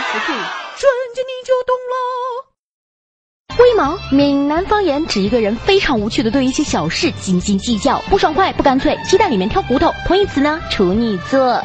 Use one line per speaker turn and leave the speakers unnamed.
瞬间你就懂了。
为毛闽南方言指一个人非常无趣的对一些小事斤斤计较，不爽快不干脆，鸡蛋里面挑骨头。同义词呢？处女座。